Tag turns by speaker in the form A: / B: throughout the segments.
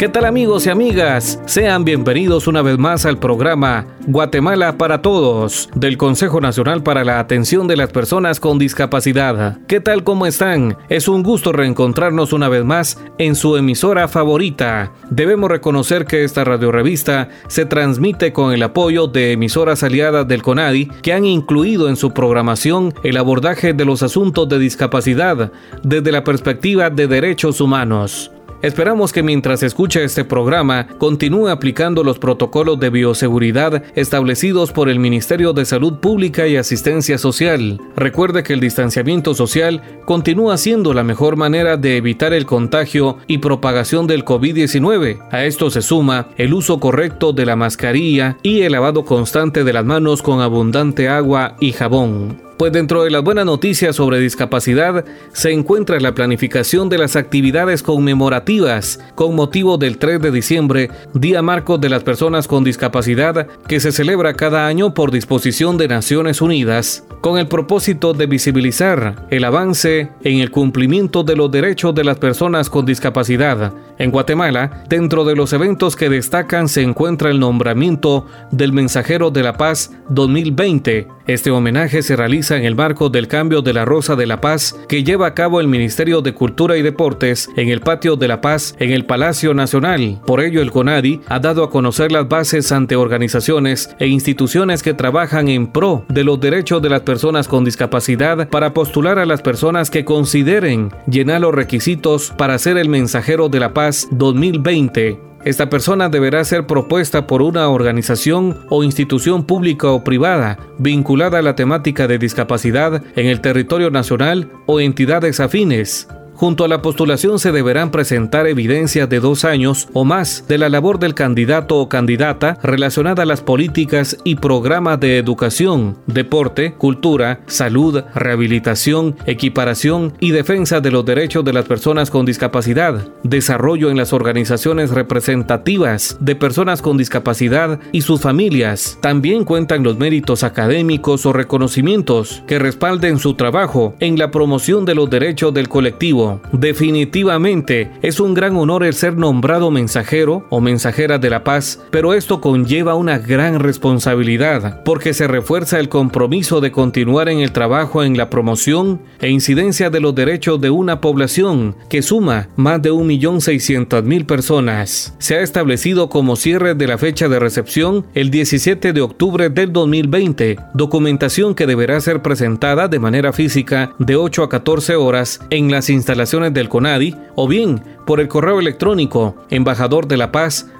A: ¿Qué tal amigos y amigas? Sean bienvenidos una vez más al programa Guatemala para Todos del Consejo Nacional para la Atención de las Personas con Discapacidad. ¿Qué tal cómo están? Es un gusto reencontrarnos una vez más en su emisora favorita. Debemos reconocer que esta radiorevista se transmite con el apoyo de emisoras aliadas del CONADI que han incluido en su programación el abordaje de los asuntos de discapacidad desde la perspectiva de derechos humanos. Esperamos que mientras escucha este programa continúe aplicando los protocolos de bioseguridad establecidos por el Ministerio de Salud Pública y Asistencia Social. Recuerde que el distanciamiento social continúa siendo la mejor manera de evitar el contagio y propagación del COVID-19. A esto se suma el uso correcto de la mascarilla y el lavado constante de las manos con abundante agua y jabón. Pues dentro de las buenas noticias sobre discapacidad se encuentra la planificación de las actividades conmemorativas con motivo del 3 de diciembre, Día Marco de las Personas con Discapacidad, que se celebra cada año por disposición de Naciones Unidas, con el propósito de visibilizar el avance en el cumplimiento de los derechos de las personas con discapacidad. En Guatemala, dentro de los eventos que destacan se encuentra el nombramiento del Mensajero de la Paz 2020. Este homenaje se realiza en el marco del cambio de la Rosa de la Paz que lleva a cabo el Ministerio de Cultura y Deportes en el Patio de la Paz en el Palacio Nacional. Por ello, el CONADI ha dado a conocer las bases ante organizaciones e instituciones que trabajan en pro de los derechos de las personas con discapacidad para postular a las personas que consideren llenar los requisitos para ser el mensajero de la paz 2020 esta persona deberá ser propuesta por una organización o institución pública o privada vinculada a la temática de discapacidad en el territorio nacional o entidades afines. Junto a la postulación se deberán presentar evidencias de dos años o más de la labor del candidato o candidata relacionada a las políticas y programas de educación, deporte, cultura, salud, rehabilitación, equiparación y defensa de los derechos de las personas con discapacidad, desarrollo en las organizaciones representativas de personas con discapacidad y sus familias. También cuentan los méritos académicos o reconocimientos que respalden su trabajo en la promoción de los derechos del colectivo Definitivamente es un gran honor el ser nombrado mensajero o mensajera de la paz, pero esto conlleva una gran responsabilidad porque se refuerza el compromiso de continuar en el trabajo en la promoción e incidencia de los derechos de una población que suma más de 1.600.000 personas. Se ha establecido como cierre de la fecha de recepción el 17 de octubre del 2020, documentación que deberá ser presentada de manera física de 8 a 14 horas en las instalaciones del CONADI o bien por el correo electrónico embajador de la paz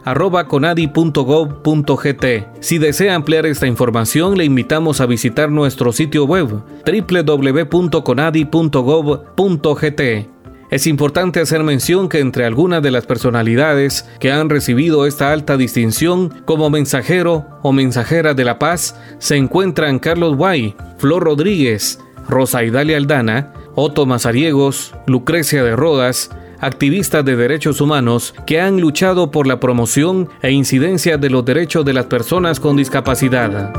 A: conadi.gov.gt. Si desea ampliar esta información, le invitamos a visitar nuestro sitio web www.conadi.gov.gt. Es importante hacer mención que entre algunas de las personalidades que han recibido esta alta distinción como mensajero o mensajera de la paz se encuentran Carlos Guay, Flor Rodríguez, Rosa Idalia Aldana, Otto Mazariegos, Lucrecia de Rodas, activistas de derechos humanos que han luchado por la promoción e incidencia de los derechos de las personas con discapacidad.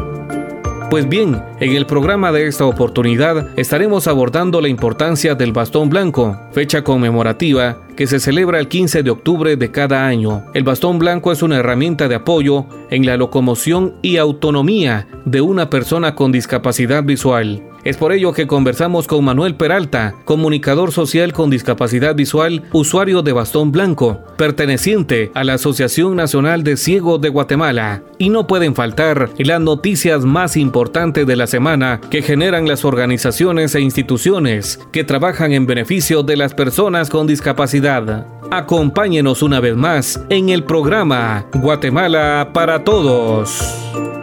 A: Pues bien, en el programa de esta oportunidad estaremos abordando la importancia del bastón blanco, fecha conmemorativa que se celebra el 15 de octubre de cada año. El bastón blanco es una herramienta de apoyo en la locomoción y autonomía de una persona con discapacidad visual. Es por ello que conversamos con Manuel Peralta, comunicador social con discapacidad visual, usuario de bastón blanco, perteneciente a la Asociación Nacional de Ciegos de Guatemala. Y no pueden faltar las noticias más importantes de la semana que generan las organizaciones e instituciones que trabajan en beneficio de las personas con discapacidad. Acompáñenos una vez más en el programa Guatemala para Todos.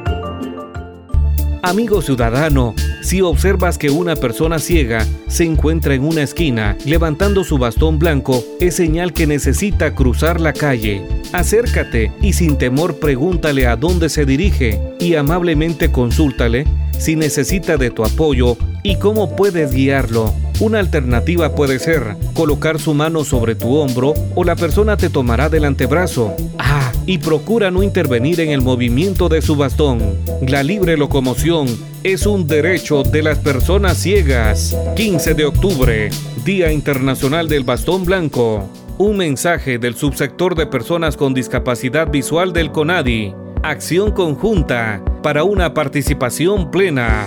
A: Amigo ciudadano, si observas que una persona ciega se encuentra en una esquina levantando su bastón blanco, es señal que necesita cruzar la calle. Acércate y sin temor pregúntale a dónde se dirige y amablemente consúltale si necesita de tu apoyo y cómo puedes guiarlo. Una alternativa puede ser colocar su mano sobre tu hombro o la persona te tomará del antebrazo. Ah, y procura no intervenir en el movimiento de su bastón. La libre locomoción es un derecho de las personas ciegas. 15 de octubre, Día Internacional del Bastón Blanco. Un mensaje del subsector de personas con discapacidad visual del CONADI. Acción conjunta para una participación plena.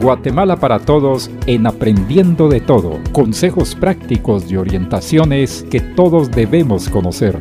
B: Guatemala para Todos en Aprendiendo de Todo. Consejos prácticos y orientaciones que todos debemos conocer.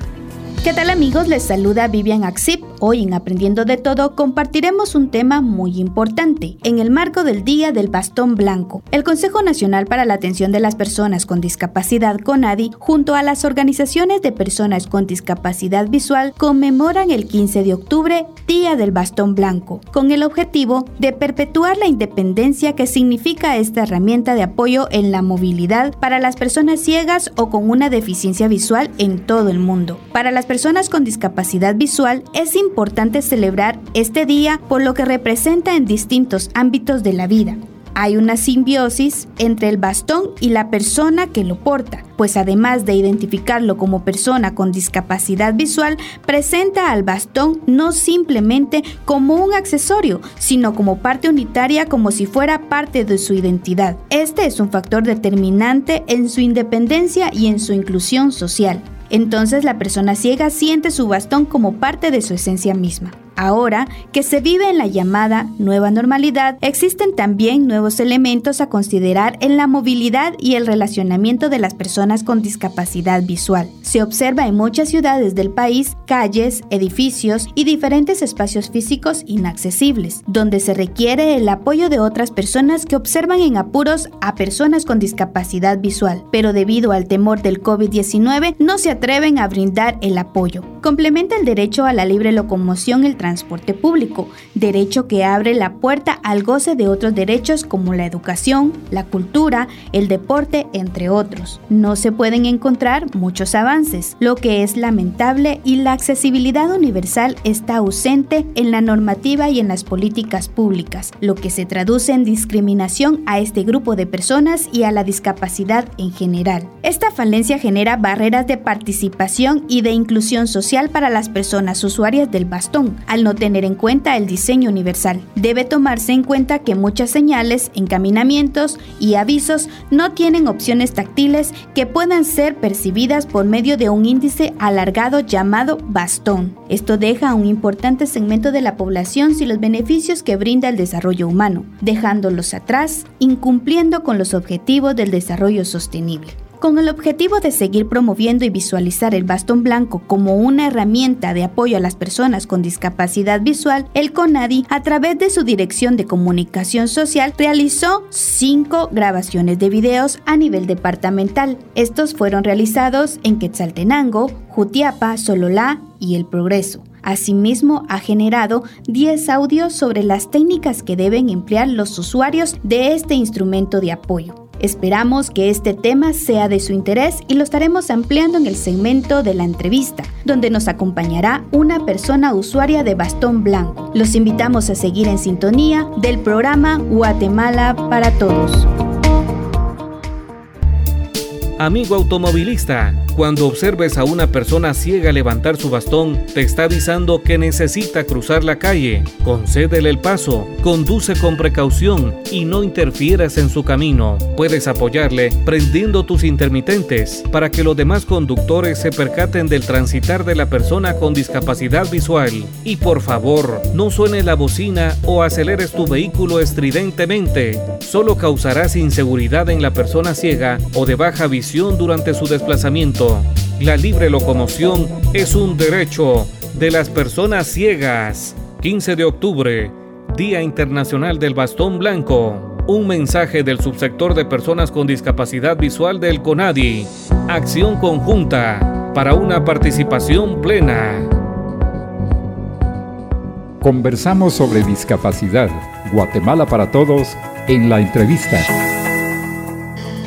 C: ¿Qué tal amigos? Les saluda Vivian Axip Hoy en Aprendiendo de Todo compartiremos un tema muy importante en el marco del Día del Bastón Blanco. El Consejo Nacional para la Atención de las Personas con Discapacidad CONADI junto a las organizaciones de personas con discapacidad visual conmemoran el 15 de octubre Día del Bastón Blanco con el objetivo de perpetuar la independencia que significa esta herramienta de apoyo en la movilidad para las personas ciegas o con una deficiencia visual en todo el mundo. Para las personas con discapacidad visual es importante importante celebrar este día por lo que representa en distintos ámbitos de la vida. Hay una simbiosis entre el bastón y la persona que lo porta, pues además de identificarlo como persona con discapacidad visual, presenta al bastón no simplemente como un accesorio, sino como parte unitaria como si fuera parte de su identidad. Este es un factor determinante en su independencia y en su inclusión social. Entonces la persona ciega siente su bastón como parte de su esencia misma. Ahora que se vive en la llamada nueva normalidad, existen también nuevos elementos a considerar en la movilidad y el relacionamiento de las personas con discapacidad visual. Se observa en muchas ciudades del país calles, edificios y diferentes espacios físicos inaccesibles, donde se requiere el apoyo de otras personas que observan en apuros a personas con discapacidad visual, pero debido al temor del COVID-19 no se atreven a brindar el apoyo. Complementa el derecho a la libre locomoción el transporte público, derecho que abre la puerta al goce de otros derechos como la educación, la cultura, el deporte, entre otros. No se pueden encontrar muchos avances, lo que es lamentable y la accesibilidad universal está ausente en la normativa y en las políticas públicas, lo que se traduce en discriminación a este grupo de personas y a la discapacidad en general. Esta falencia genera barreras de participación y de inclusión social para las personas usuarias del bastón, al no tener en cuenta el diseño universal. Debe tomarse en cuenta que muchas señales, encaminamientos y avisos no tienen opciones táctiles que puedan ser percibidas por medio de un índice alargado llamado bastón. Esto deja a un importante segmento de la población sin los beneficios que brinda el desarrollo humano, dejándolos atrás, incumpliendo con los objetivos del desarrollo sostenible. Con el objetivo de seguir promoviendo y visualizar el bastón blanco como una herramienta de apoyo a las personas con discapacidad visual, el CONADI, a través de su Dirección de Comunicación Social, realizó cinco grabaciones de videos a nivel departamental. Estos fueron realizados en Quetzaltenango, Jutiapa, Sololá y El Progreso. Asimismo, ha generado 10 audios sobre las técnicas que deben emplear los usuarios de este instrumento de apoyo. Esperamos que este tema sea de su interés y lo estaremos ampliando en el segmento de la entrevista, donde nos acompañará una persona usuaria de bastón blanco. Los invitamos a seguir en sintonía del programa Guatemala para Todos.
A: Amigo automovilista, cuando observes a una persona ciega levantar su bastón, te está avisando que necesita cruzar la calle. Concédele el paso, conduce con precaución y no interfieras en su camino. Puedes apoyarle prendiendo tus intermitentes para que los demás conductores se percaten del transitar de la persona con discapacidad visual. Y por favor, no suene la bocina o aceleres tu vehículo estridentemente. Solo causarás inseguridad en la persona ciega o de baja visión durante su desplazamiento la libre locomoción es un derecho de las personas ciegas. 15 de octubre, Día Internacional del Bastón Blanco. Un mensaje del subsector de personas con discapacidad visual del CONADI. Acción conjunta para una participación plena.
B: Conversamos sobre discapacidad. Guatemala para todos en la entrevista.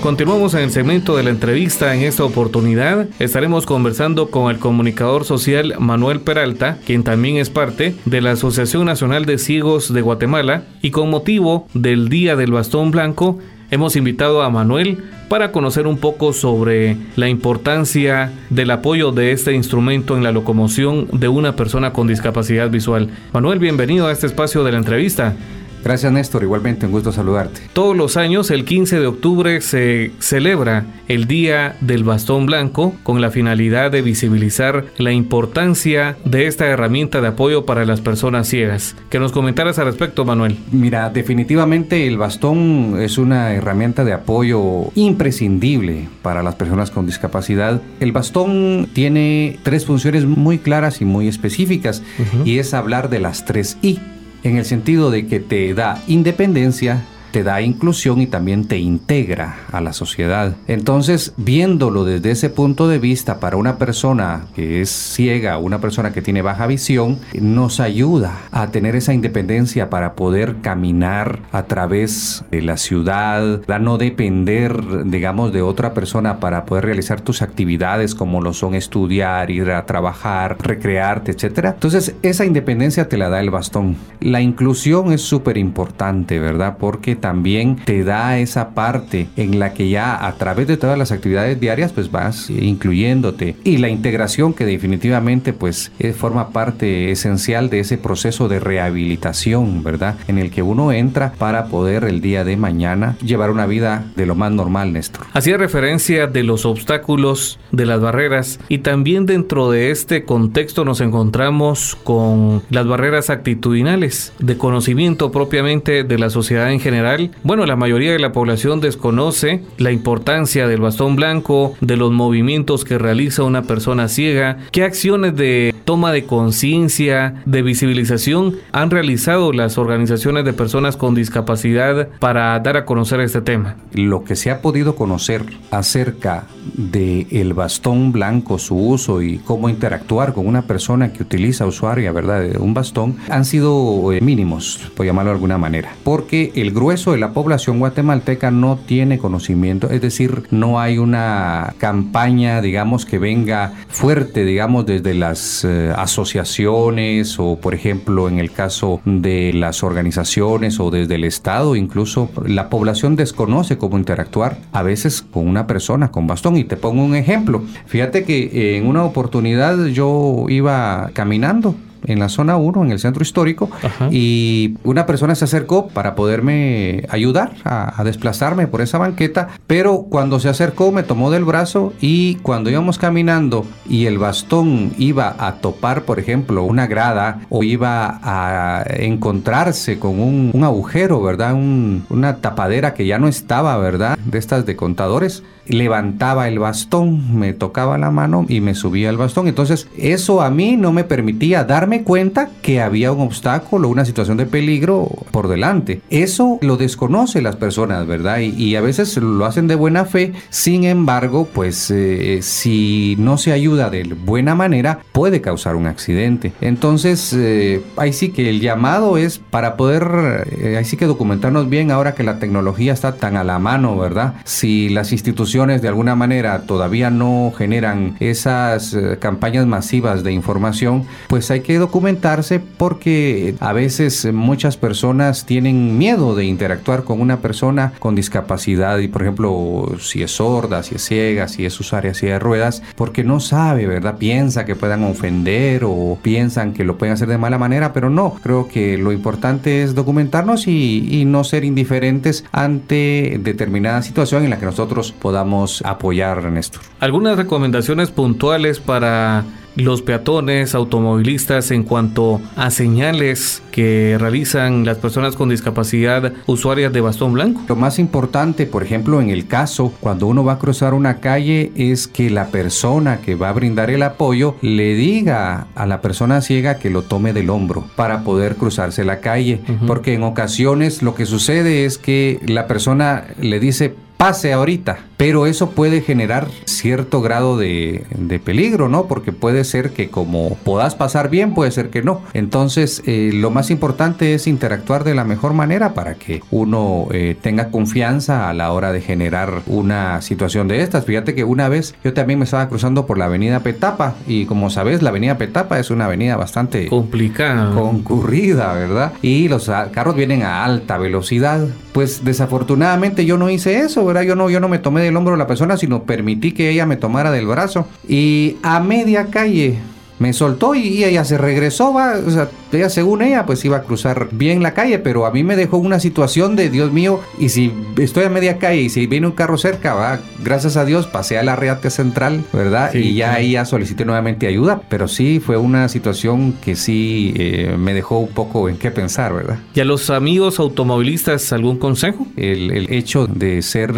A: Continuamos en el segmento de la entrevista. En esta oportunidad estaremos conversando con el comunicador social Manuel Peralta, quien también es parte de la Asociación Nacional de Ciegos de Guatemala y con motivo del Día del Bastón Blanco hemos invitado a Manuel para conocer un poco sobre la importancia del apoyo de este instrumento en la locomoción de una persona con discapacidad visual. Manuel, bienvenido a este espacio de la entrevista.
D: Gracias Néstor, igualmente un gusto saludarte.
A: Todos los años, el 15 de octubre, se celebra el Día del Bastón Blanco con la finalidad de visibilizar la importancia de esta herramienta de apoyo para las personas ciegas. Que nos comentaras al respecto, Manuel.
D: Mira, definitivamente el bastón es una herramienta de apoyo imprescindible para las personas con discapacidad. El bastón tiene tres funciones muy claras y muy específicas y es hablar de las tres I en el sentido de que te da independencia, te da inclusión y también te integra a la sociedad. Entonces, viéndolo desde ese punto de vista para una persona que es ciega, una persona que tiene baja visión, nos ayuda a tener esa independencia para poder caminar a través de la ciudad, a no depender, digamos, de otra persona para poder realizar tus actividades como lo son estudiar, ir a trabajar, recrearte, etc. Entonces, esa independencia te la da el bastón. La inclusión es súper importante, ¿verdad? Porque también te da esa parte en la que ya a través de todas las actividades diarias pues vas incluyéndote y la integración que definitivamente pues eh, forma parte esencial de ese proceso de rehabilitación, ¿verdad? En el que uno entra para poder el día de mañana llevar una vida de lo más normal, Néstor.
A: Hacía referencia de los obstáculos, de las barreras y también dentro de este contexto nos encontramos con las barreras actitudinales de conocimiento propiamente de la sociedad en general bueno, la mayoría de la población desconoce la importancia del bastón blanco, de los movimientos que realiza una persona ciega, qué acciones de toma de conciencia, de visibilización han realizado las organizaciones de personas con discapacidad para dar a conocer este tema.
D: Lo que se ha podido conocer acerca de el bastón blanco, su uso y cómo interactuar con una persona que utiliza usuaria, ¿verdad?, un bastón, han sido eh, mínimos, por llamarlo de alguna manera, porque el grueso de la población guatemalteca no tiene conocimiento, es decir, no hay una campaña, digamos, que venga fuerte, digamos, desde las eh, asociaciones o, por ejemplo, en el caso de las organizaciones o desde el Estado, incluso la población desconoce cómo interactuar a veces con una persona con bastón. Y te pongo un ejemplo. Fíjate que en una oportunidad yo iba caminando en la zona 1, en el centro histórico, y una persona se acercó para poderme ayudar a, desplazarme por esa banqueta, pero cuando se acercó me tomó del brazo y cuando íbamos caminando y el bastón iba a topar, por ejemplo, una grada o iba a encontrarse con un, agujero, ¿verdad? una tapadera que ya no estaba, ¿verdad? De estas de contadores, levantaba el bastón, me tocaba la mano y me subía el bastón. Entonces eso a mí no me permitía darme cuenta que había un obstáculo, una situación de peligro por delante. Eso lo desconoce las personas, ¿verdad? Y, a veces lo hacen de buena fe. Sin embargo, pues eh, si no se ayuda de buena manera, puede causar un accidente. Entonces, eh, ahí sí que el llamado es para poder, eh, ahí sí que documentarnos bien ahora que la tecnología está tan a la mano, ¿verdad? Si las instituciones de alguna manera todavía no generan esas eh, campañas masivas de información, pues hay que documentarse porque a veces muchas personas tienen miedo de interactuar con una persona con discapacidad y por ejemplo si es sorda, si es ciega, si es usuaria si de ruedas, porque no sabe, ¿verdad? Piensa que puedan ofender o piensan que lo pueden hacer de mala manera, pero no, creo que lo importante es documentarnos y, y no ser indiferentes ante determinada situación en la que nosotros podamos apoyar, Néstor.
A: ¿Algunas recomendaciones puntuales para los peatones, automovilistas en cuanto a señales que realizan las personas con discapacidad usuarias de bastón blanco?
D: Lo más importante, por ejemplo, en el caso cuando uno va a cruzar una calle es que la persona que va a brindar el apoyo le diga a la persona ciega que lo tome del hombro para poder cruzarse la calle, porque en ocasiones lo que sucede es que la persona le dice pase ahorita. Pero eso puede generar cierto grado de, peligro, ¿no? Porque puede ser que como puedas pasar bien, puede ser que no. Entonces, eh, lo más importante es interactuar de la mejor manera para que uno eh, tenga confianza a la hora de generar una situación de estas. Fíjate que una vez yo también me estaba cruzando por la avenida Petapa y como sabes, la avenida Petapa es una avenida bastante
A: complicada,
D: concurrida, ¿verdad? Y los carros vienen a alta velocidad. Pues desafortunadamente yo no hice eso, ¿verdad? Yo no, yo no me tomé del hombro a la persona, sino permití que ella me tomara del brazo. Y a media calle me soltó y, ella se regresó, va, o sea, ella según ella pues iba a cruzar bien la calle, pero a mí me dejó una situación de Dios mío, y si estoy a media calle y si viene un carro cerca, va, gracias a Dios pasé a la reate central, ¿verdad? y ya ahí ya solicité nuevamente ayuda, pero sí fue una situación que sí eh, me dejó un poco en qué pensar, ¿verdad?
A: ¿Y a los amigos automovilistas algún consejo?
D: El, hecho de ser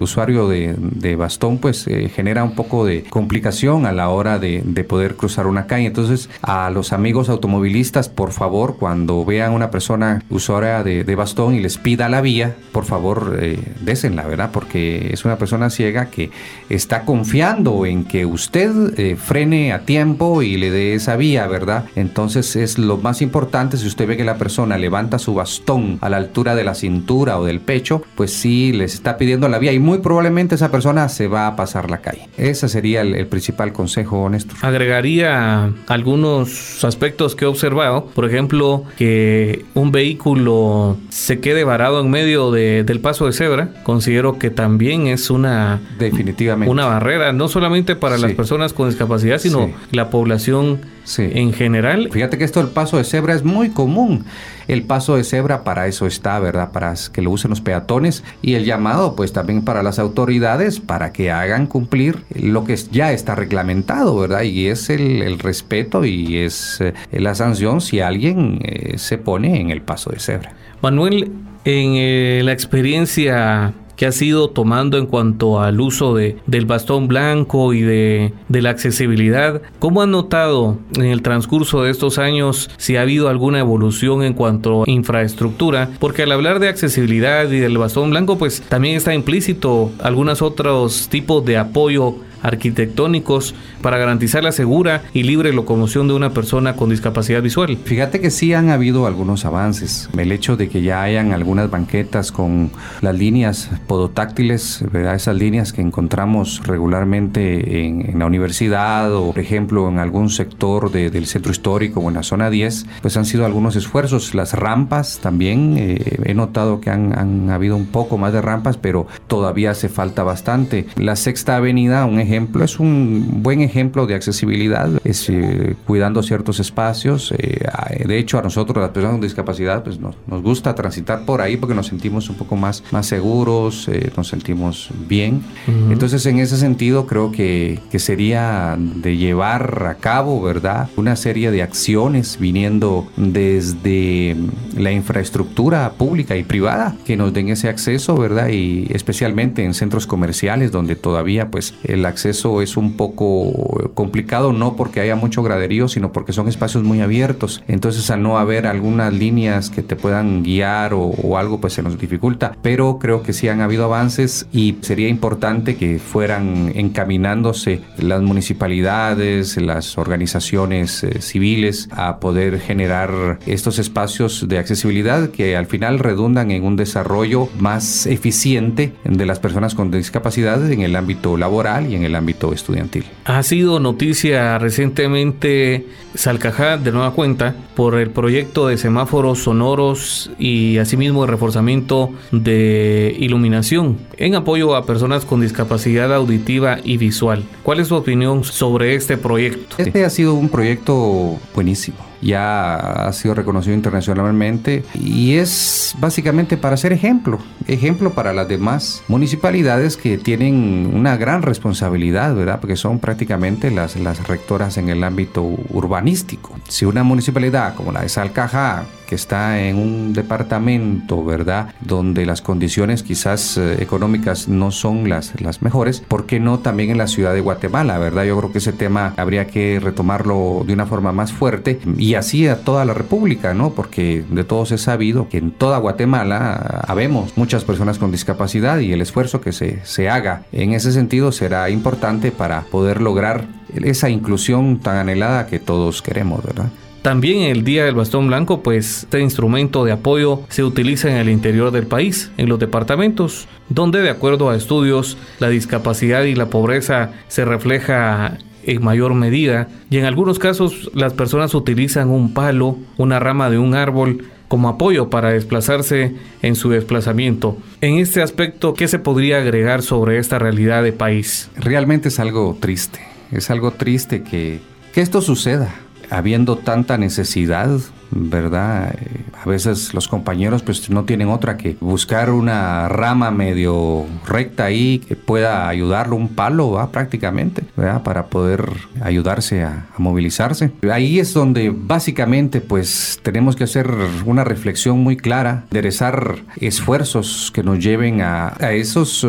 D: usuario de, bastón pues eh, genera un poco de complicación a la hora de, de poder cruzar una calle, entonces a los amigos automovilistas por favor, cuando vean una persona usuaria de, bastón y les pida la vía, por favor, eh, désenla, ¿verdad? Porque es una persona ciega que está confiando en que usted eh, frene a tiempo y le dé esa vía, ¿verdad? Entonces es lo más importante, si usted ve que la persona levanta su bastón a la altura de la cintura o del pecho, pues sí les está pidiendo la vía y muy probablemente esa persona se va a pasar la calle. Ese sería el, el principal consejo, honesto.
A: Agregaría algunos aspectos que he observado por ejemplo, que un vehículo se quede varado en medio del paso de cebra, considero que también es una
D: definitivamente.
A: una barrera no solamente para las personas con discapacidad, sino la población en general.
D: Fíjate que esto del paso de cebra es muy común. El paso de cebra para eso está, ¿verdad? Para que lo usen los peatones y el llamado pues también para las autoridades para que hagan cumplir lo que ya está reglamentado, ¿verdad? Y es el, respeto y es eh, la sanción si alguien eh, se pone en el paso de cebra.
A: Manuel, en eh, la experiencia que ha sido tomando en cuanto al uso de, del bastón blanco y de, de la accesibilidad. ¿Cómo han notado en el transcurso de estos años si ha habido alguna evolución en cuanto a infraestructura? Porque al hablar de accesibilidad y del bastón blanco, pues también está implícito algunos otros tipos de apoyo arquitectónicos para garantizar la segura y libre locomoción de una persona con discapacidad visual.
D: Fíjate que sí han habido algunos avances. El hecho de que ya hayan algunas banquetas con las líneas podotáctiles, ¿verdad? esas líneas que encontramos regularmente en, la universidad o, por ejemplo, en algún sector del centro histórico o en la zona 10, pues han sido algunos esfuerzos. Las rampas también, eh, he notado que han, han habido un poco más de rampas, pero todavía hace falta bastante. La sexta avenida, un ejemplo, es un buen ejemplo de accesibilidad, es, eh, cuidando ciertos espacios. Eh, de hecho, a nosotros, las personas con discapacidad, pues nos, nos, gusta transitar por ahí porque nos sentimos un poco más, más seguros, eh, nos sentimos bien. Entonces, en ese sentido, creo que, que sería de llevar a cabo, ¿verdad? Una serie de acciones viniendo desde la infraestructura pública y privada que nos den ese acceso, ¿verdad? Y especialmente en centros comerciales donde todavía pues el acceso es un poco complicado, no porque haya mucho graderío, sino porque son espacios muy abiertos. Entonces, al no haber algunas líneas que te puedan guiar o, algo, pues se nos dificulta. Pero creo que sí han habido avances y sería importante que fueran encaminándose las municipalidades, las organizaciones eh, civiles a poder generar estos espacios de accesibilidad que al final redundan en un desarrollo más eficiente de las personas con discapacidad en el ámbito laboral y en el ámbito estudiantil.
A: Ha sido noticia recientemente Salcajá de nueva cuenta por el proyecto de semáforos sonoros y asimismo de reforzamiento de iluminación en apoyo a personas con discapacidad auditiva y visual. ¿Cuál es su opinión sobre este proyecto?
D: Este ha sido un proyecto buenísimo ya ha sido reconocido internacionalmente y es básicamente para ser ejemplo, ejemplo para las demás municipalidades que tienen una gran responsabilidad, ¿verdad? Porque son prácticamente las, las rectoras en el ámbito urbanístico. Si una municipalidad como la de Salcaja que está en un departamento, ¿verdad? Donde las condiciones quizás eh, económicas no son las, las mejores, ¿por qué no también en la ciudad de Guatemala, ¿verdad? Yo creo que ese tema habría que retomarlo de una forma más fuerte y así a toda la República, ¿no? Porque de todos es sabido que en toda Guatemala habemos muchas personas con discapacidad y el esfuerzo que se, se haga en ese sentido será importante para poder lograr esa inclusión tan anhelada que todos queremos, ¿verdad?
A: También el Día del Bastón Blanco, pues este instrumento de apoyo se utiliza en el interior del país, en los departamentos, donde de acuerdo a estudios la discapacidad y la pobreza se refleja en mayor medida y en algunos casos las personas utilizan un palo, una rama de un árbol como apoyo para desplazarse en su desplazamiento. En este aspecto, ¿qué se podría agregar sobre esta realidad de país?
D: Realmente es algo triste, es algo triste que, que esto suceda habiendo tanta necesidad ¿verdad? Eh, a veces los compañeros pues no tienen otra que buscar una rama medio recta ahí que pueda ayudarlo, un palo ¿va? prácticamente, ¿verdad? Para poder ayudarse a, movilizarse. Ahí es donde básicamente pues tenemos que hacer una reflexión muy clara, enderezar esfuerzos que nos lleven a, esos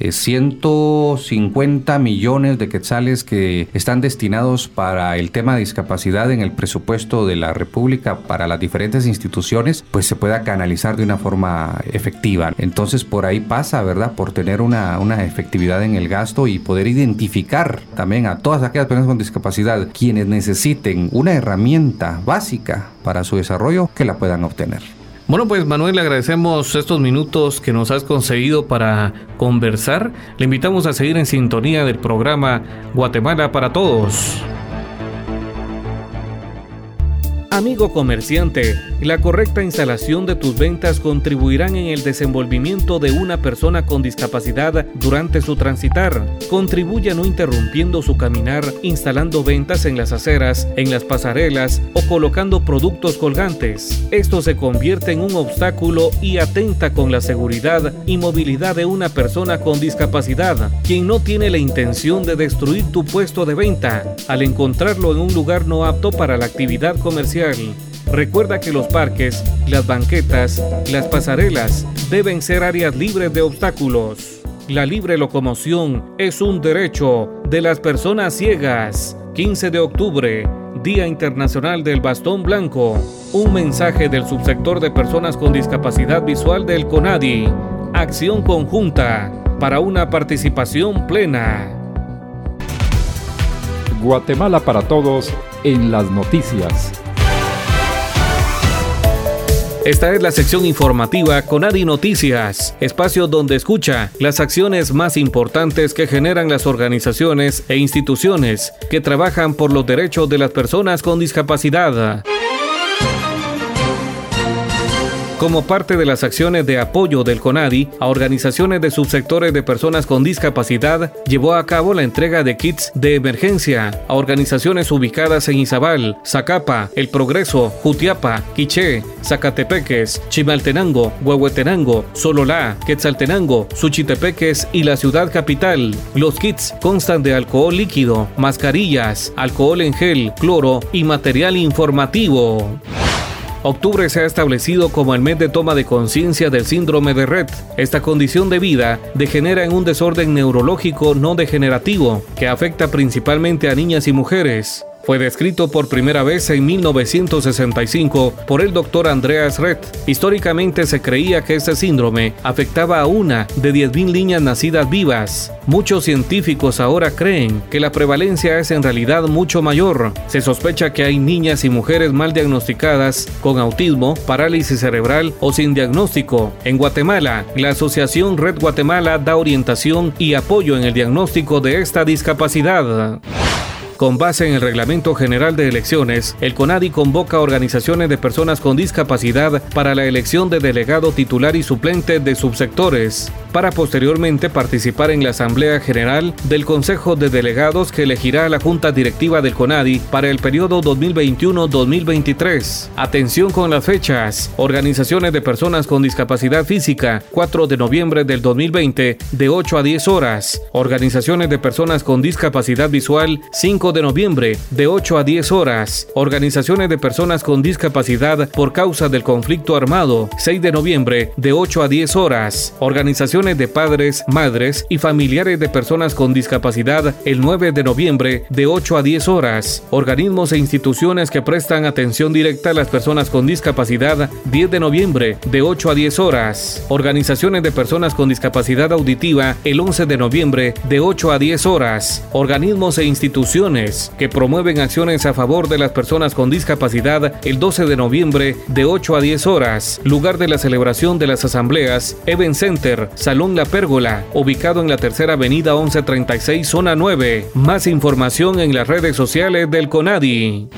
D: 150 eh, millones de quetzales que están destinados para el tema de discapacidad en el presupuesto de la República para las diferentes instituciones, pues se pueda canalizar de una forma efectiva. Entonces por ahí pasa, ¿verdad? Por tener una, una efectividad en el gasto y poder identificar también a todas aquellas personas con discapacidad quienes necesiten una herramienta básica para su desarrollo que la puedan obtener.
A: Bueno, pues Manuel, le agradecemos estos minutos que nos has conseguido para conversar. Le invitamos a seguir en sintonía del programa Guatemala para Todos. Amigo comerciante, la correcta instalación de tus ventas contribuirán en el desenvolvimiento de una persona con discapacidad durante su transitar. Contribuya no interrumpiendo su caminar, instalando ventas en las aceras, en las pasarelas o colocando productos colgantes. Esto se convierte en un obstáculo y atenta con la seguridad y movilidad de una persona con discapacidad, quien no tiene la intención de destruir tu puesto de venta al encontrarlo en un lugar no apto para la actividad comercial Recuerda que los parques, las banquetas, las pasarelas deben ser áreas libres de obstáculos. La libre locomoción es un derecho de las personas ciegas. 15 de octubre, Día Internacional del Bastón Blanco. Un mensaje del subsector de personas con discapacidad visual del CONADI. Acción conjunta para una participación plena.
B: Guatemala para todos en las noticias.
A: Esta es la sección informativa con Adi Noticias, espacio donde escucha las acciones más importantes que generan las organizaciones e instituciones que trabajan por los derechos de las personas con discapacidad. Como parte de las acciones de apoyo del CONADI a organizaciones de subsectores de personas con discapacidad, llevó a cabo la entrega de kits de emergencia a organizaciones ubicadas en Izabal, Zacapa, El Progreso, Jutiapa, Quiché, Zacatepeques, Chimaltenango, Huehuetenango, Sololá, Quetzaltenango, Suchitepeques y la ciudad capital. Los kits constan de alcohol líquido, mascarillas, alcohol en gel, cloro y material informativo. Octubre se ha establecido como el mes de toma de conciencia del síndrome de Red. Esta condición de vida degenera en un desorden neurológico no degenerativo que afecta principalmente a niñas y mujeres. Fue descrito por primera vez en 1965 por el doctor Andreas Rett. Históricamente se creía que este síndrome afectaba a una de 10.000 niñas nacidas vivas. Muchos científicos ahora creen que la prevalencia es en realidad mucho mayor. Se sospecha que hay niñas y mujeres mal diagnosticadas con autismo, parálisis cerebral o sin diagnóstico. En Guatemala, la Asociación Red Guatemala da orientación y apoyo en el diagnóstico de esta discapacidad. Con base en el Reglamento General de Elecciones, el CONADI convoca organizaciones de personas con discapacidad para la elección de delegado titular y suplente de subsectores. Para posteriormente participar en la Asamblea General del Consejo de Delegados que elegirá la Junta Directiva del CONADI para el periodo 2021-2023. Atención con las fechas. Organizaciones de personas con discapacidad física, 4 de noviembre del 2020, de 8 a 10 horas. Organizaciones de personas con discapacidad visual, 5 de noviembre, de 8 a 10 horas. Organizaciones de personas con discapacidad por causa del conflicto armado, 6 de noviembre, de 8 a 10 horas. Organizaciones de padres, madres y familiares de personas con discapacidad, el 9 de noviembre, de 8 a 10 horas. Organismos e instituciones que prestan atención directa a las personas con discapacidad, 10 de noviembre, de 8 a 10 horas. Organizaciones de personas con discapacidad auditiva, el 11 de noviembre, de 8 a 10 horas. Organismos e instituciones que promueven acciones a favor de las personas con discapacidad, el 12 de noviembre, de 8 a 10 horas. Lugar de la celebración de las asambleas, Event Center, Salón La Pérgola, ubicado en la tercera avenida 1136, zona 9. Más información en las redes sociales del CONADI.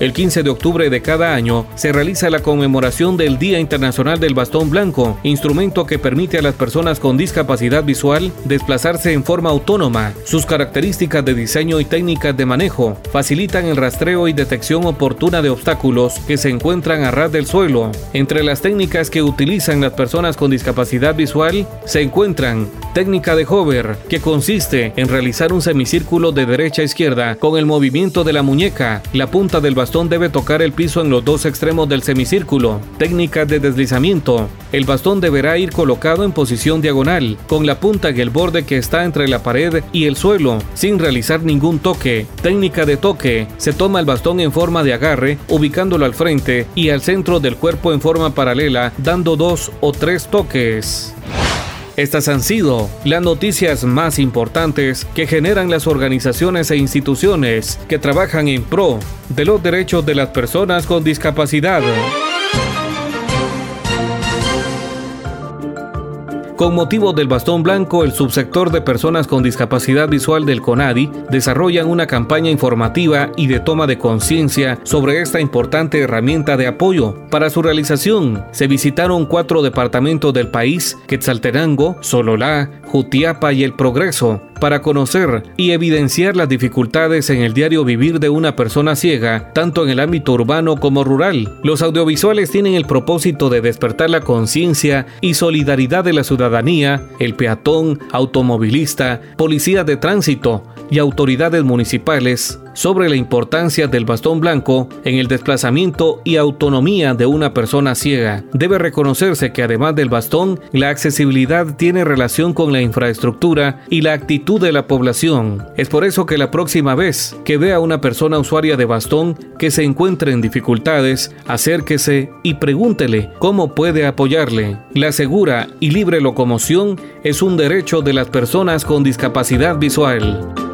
A: El 15 de octubre de cada año se realiza la conmemoración del Día Internacional del Bastón Blanco, instrumento que permite a las personas con discapacidad visual desplazarse en forma autónoma. Sus características de diseño y técnicas de manejo facilitan el rastreo y detección oportuna de obstáculos que se encuentran a ras del suelo. Entre las técnicas que utilizan las personas con discapacidad visual se encuentran técnica de hover, que consiste en realizar un semicírculo de derecha a izquierda con el movimiento de la muñeca, la punta del bastón bastón debe tocar el piso en los dos extremos del semicírculo. Técnica de deslizamiento. El bastón deberá ir colocado en posición diagonal, con la punta en el borde que está entre la pared y el suelo, sin realizar ningún toque. Técnica de toque. Se toma el bastón en forma de agarre, ubicándolo al frente y al centro del cuerpo en forma paralela, dando dos o tres toques. Estas han sido las noticias más importantes que generan las organizaciones e instituciones que trabajan en pro de los derechos de las personas con discapacidad. Con motivo del bastón blanco, el subsector de personas con discapacidad visual del CONADI desarrollan una campaña informativa y de toma de conciencia sobre esta importante herramienta de apoyo. Para su realización, se visitaron cuatro departamentos del país, Quetzaltenango, Sololá, Jutiapa y El Progreso, para conocer y evidenciar las dificultades en el diario vivir de una persona ciega, tanto en el ámbito urbano como rural. Los audiovisuales tienen el propósito de despertar la conciencia y solidaridad de la ciudadanía, el peatón, automovilista, policía de tránsito y autoridades municipales sobre la importancia del bastón blanco en el desplazamiento y autonomía de una persona ciega. Debe reconocerse que además del bastón, la accesibilidad tiene relación con la infraestructura y la actitud de la población. Es por eso que la próxima vez que vea a una persona usuaria de bastón que se encuentre en dificultades, acérquese y pregúntele cómo puede apoyarle. La segura y libre locomoción es un derecho de las personas con discapacidad visual.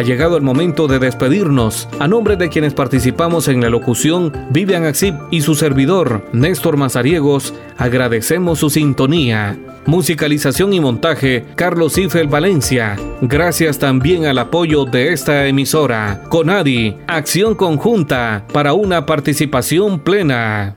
A: Ha llegado el momento de despedirnos. A nombre de quienes participamos en la locución, Vivian Axip y su servidor, Néstor Mazariegos, agradecemos su sintonía. Musicalización y montaje, Carlos Ifel Valencia. Gracias también al apoyo de esta emisora. Conadi, acción conjunta para una participación plena.